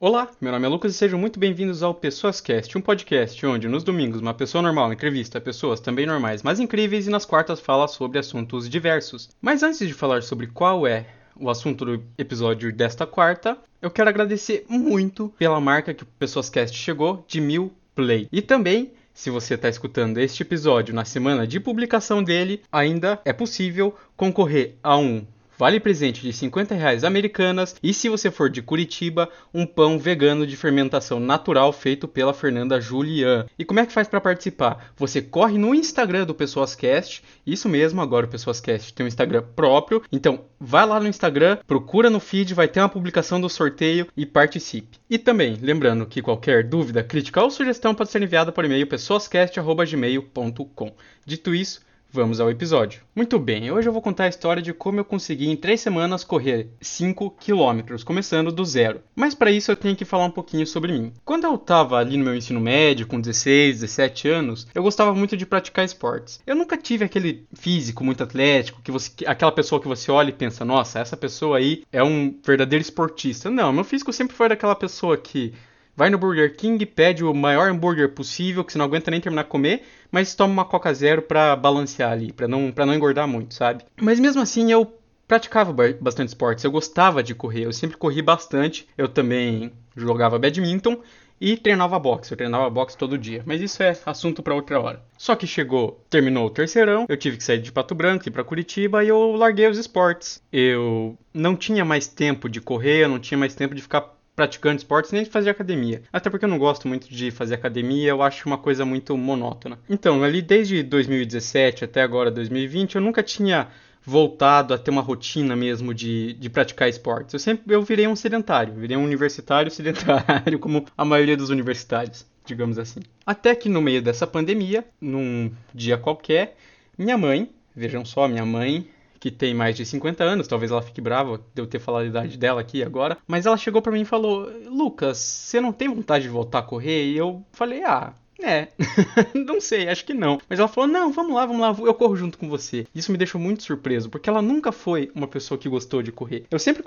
Olá, meu nome é Lucas e sejam muito bem-vindos ao Pessoas Cast, um podcast onde nos domingos uma pessoa normal entrevista pessoas também normais, mas incríveis e nas quartas fala sobre assuntos diversos. Mas antes de falar sobre qual é o assunto do episódio desta quarta, eu quero agradecer muito pela marca que o Pessoas Cast chegou de mil play. E também se você está escutando este episódio na semana de publicação dele, ainda é possível concorrer a um vale presente de 50 reais americanas e se você for de Curitiba, um pão vegano de fermentação natural feito pela Fernanda Julian. E como é que faz para participar? Você corre no Instagram do Pessoascast, isso mesmo, agora o Pessoascast tem um Instagram próprio, então vai lá no Instagram, procura no feed, vai ter uma publicação do sorteio e participe. E também, lembrando que qualquer dúvida, crítica ou sugestão pode ser enviada por e-mail pessoascast.gmail.com. Dito isso, Vamos ao episódio. Muito bem, hoje eu vou contar a história de como eu consegui em 3 semanas correr 5 km, começando do zero. Mas para isso eu tenho que falar um pouquinho sobre mim. Quando eu estava ali no meu ensino médio, com 16, 17 anos, eu gostava muito de praticar esportes. Eu nunca tive aquele físico muito atlético, que você, aquela pessoa que você olha e pensa, nossa, essa pessoa aí é um verdadeiro esportista. Não, meu físico sempre foi daquela pessoa que vai no Burger King, pede o maior hambúrguer possível, que você não aguenta nem terminar de comer, mas toma uma Coca Zero pra balancear ali, pra não, não engordar muito, sabe? Mas mesmo assim eu praticava bastante esportes, eu gostava de correr, eu sempre corri bastante, eu também jogava badminton e treinava boxe. Eu treinava boxe todo dia, mas isso é assunto para outra hora. Só que chegou, terminou o terceirão, eu tive que sair de Pato Branco e para Curitiba e eu larguei os esportes. Eu não tinha mais tempo de correr, eu não tinha mais tempo de ficar praticando esportes nem de fazer academia. Até porque eu não gosto muito de fazer academia, eu acho uma coisa muito monótona. Então, ali desde 2017 até agora 2020, eu nunca tinha voltado a ter uma rotina mesmo de, de praticar esportes. Eu sempre eu virei um sedentário, virei um universitário sedentário, como a maioria dos universitários, digamos assim. Até que no meio dessa pandemia, num dia qualquer, minha mãe, vejam só, minha mãe que tem mais de 50 anos, talvez ela fique brava de eu ter falado a idade dela aqui agora, mas ela chegou para mim e falou: "Lucas, você não tem vontade de voltar a correr?" E eu falei: "Ah, é, não sei, acho que não. Mas ela falou: não, vamos lá, vamos lá, eu corro junto com você. Isso me deixou muito surpreso, porque ela nunca foi uma pessoa que gostou de correr. Eu sempre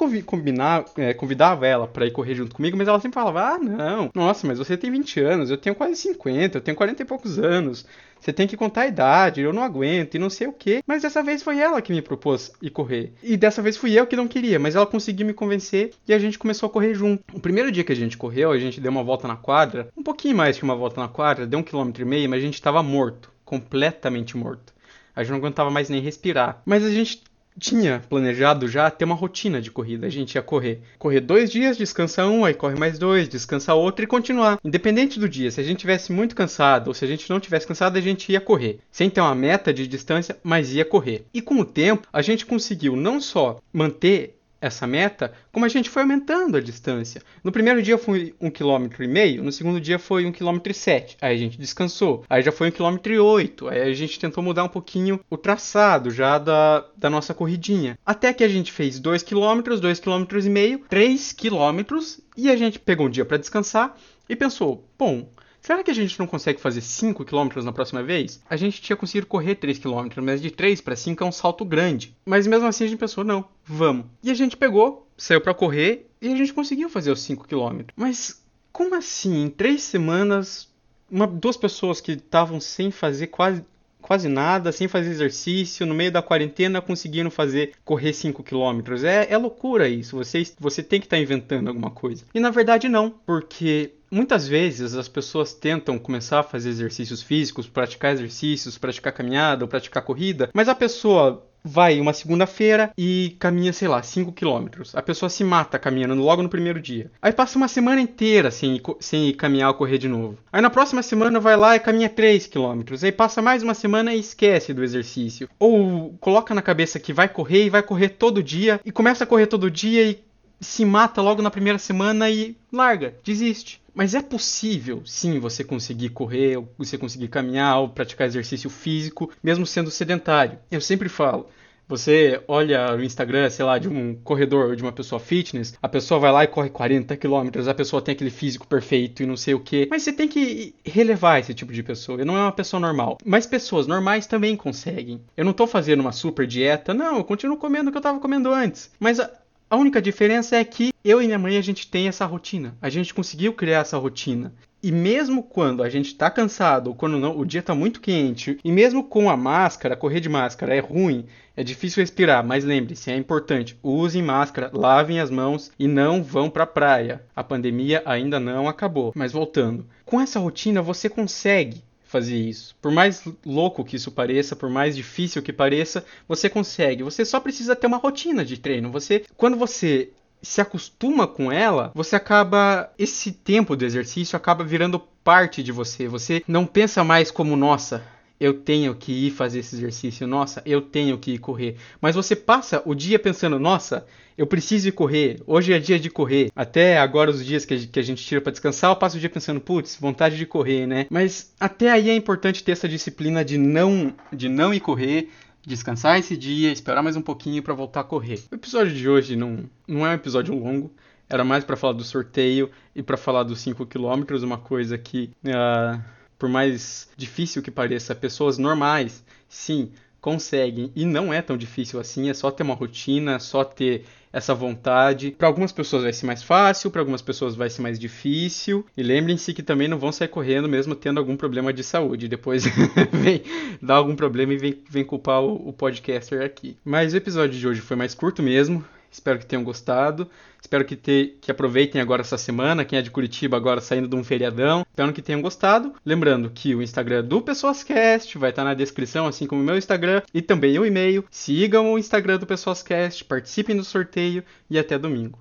é, convidava ela para ir correr junto comigo, mas ela sempre falava: ah, não, nossa, mas você tem 20 anos, eu tenho quase 50, eu tenho 40 e poucos anos. Você tem que contar a idade, eu não aguento e não sei o que. Mas dessa vez foi ela que me propôs ir correr. E dessa vez fui eu que não queria, mas ela conseguiu me convencer e a gente começou a correr junto. O primeiro dia que a gente correu, a gente deu uma volta na quadra, um pouquinho mais que uma volta na quadra, deu um quilômetro e meio, mas a gente estava morto, completamente morto. A gente não aguentava mais nem respirar. Mas a gente tinha planejado já ter uma rotina de corrida. A gente ia correr. Correr dois dias, descansa um, aí corre mais dois, descansa outro e continuar. Independente do dia, se a gente tivesse muito cansado ou se a gente não tivesse cansado, a gente ia correr. Sem ter uma meta de distância, mas ia correr. E com o tempo, a gente conseguiu não só manter essa meta, como a gente foi aumentando a distância. No primeiro dia foi um quilômetro e meio, no segundo dia foi um quilômetro e sete. Aí a gente descansou. Aí já foi um quilômetro e oito. Aí a gente tentou mudar um pouquinho o traçado já da, da nossa corridinha. Até que a gente fez dois quilômetros, dois quilômetros e meio, três quilômetros e a gente pegou um dia para descansar e pensou, bom, Será que a gente não consegue fazer 5 km na próxima vez? A gente tinha conseguido correr 3 km, mas de 3 para 5 é um salto grande. Mas mesmo assim a gente pensou, não, vamos. E a gente pegou, saiu para correr e a gente conseguiu fazer os 5 km. Mas como assim? Em 3 semanas, uma, duas pessoas que estavam sem fazer quase quase nada, sem fazer exercício, no meio da quarentena conseguiram fazer correr 5 km. É, é loucura isso. Você, você tem que estar tá inventando alguma coisa. E na verdade não, porque muitas vezes as pessoas tentam começar a fazer exercícios físicos, praticar exercícios, praticar caminhada ou praticar corrida, mas a pessoa vai uma segunda-feira e caminha, sei lá, 5 quilômetros. A pessoa se mata caminhando logo no primeiro dia. Aí passa uma semana inteira sem, sem caminhar ou correr de novo. Aí na próxima semana vai lá e caminha 3 quilômetros. Aí passa mais uma semana e esquece do exercício. Ou coloca na cabeça que vai correr e vai correr todo dia e começa a correr todo dia e se mata logo na primeira semana e larga, desiste. Mas é possível, sim, você conseguir correr, você conseguir caminhar ou praticar exercício físico, mesmo sendo sedentário. Eu sempre falo, você olha o Instagram, sei lá, de um corredor ou de uma pessoa fitness, a pessoa vai lá e corre 40 km, a pessoa tem aquele físico perfeito e não sei o que. Mas você tem que relevar esse tipo de pessoa. Não é uma pessoa normal. Mas pessoas normais também conseguem. Eu não tô fazendo uma super dieta, não, eu continuo comendo o que eu tava comendo antes. Mas a, A única diferença é que eu e minha mãe a gente tem essa rotina. A gente conseguiu criar essa rotina. E mesmo quando a gente está cansado, ou quando não, o dia está muito quente, e mesmo com a máscara, correr de máscara é ruim, é difícil respirar, mas lembre-se, é importante, usem máscara, lavem as mãos e não vão para a praia. A pandemia ainda não acabou. Mas voltando, com essa rotina você consegue fazer isso. Por mais louco que isso pareça, por mais difícil que pareça, você consegue. Você só precisa ter uma rotina de treino. Você, quando você se acostuma com ela, você acaba esse tempo do exercício acaba virando parte de você. Você não pensa mais como nossa, eu tenho que ir fazer esse exercício, nossa, eu tenho que ir correr. Mas você passa o dia pensando, nossa, eu preciso ir correr, hoje é dia de correr. Até agora, os dias que a gente tira para descansar, eu passo o dia pensando, putz, vontade de correr, né? Mas até aí é importante ter essa disciplina de não, de não ir correr, descansar esse dia, esperar mais um pouquinho para voltar a correr. O episódio de hoje não, não é um episódio longo, era mais para falar do sorteio e para falar dos 5 km, uma coisa que, uh, por mais difícil que pareça, pessoas normais, sim, conseguem. E não é tão difícil assim, é só ter uma rotina, só ter essa vontade. Para algumas pessoas vai ser mais fácil, para algumas pessoas vai ser mais difícil. E lembrem-se que também não vão sair correndo mesmo tendo algum problema de saúde. Depois vem dar algum problema e vem, vem culpar o, o podcaster aqui. Mas o episódio de hoje foi mais curto mesmo. Espero que tenham gostado. Espero que, te, que aproveitem agora essa semana. Quem é de Curitiba agora saindo de um feriadão. Espero que tenham gostado. Lembrando que o Instagram do PessoasCast vai estar na descrição, assim como o meu Instagram e também o e-mail. Sigam o Instagram do PessoasCast, participem do sorteio e até domingo.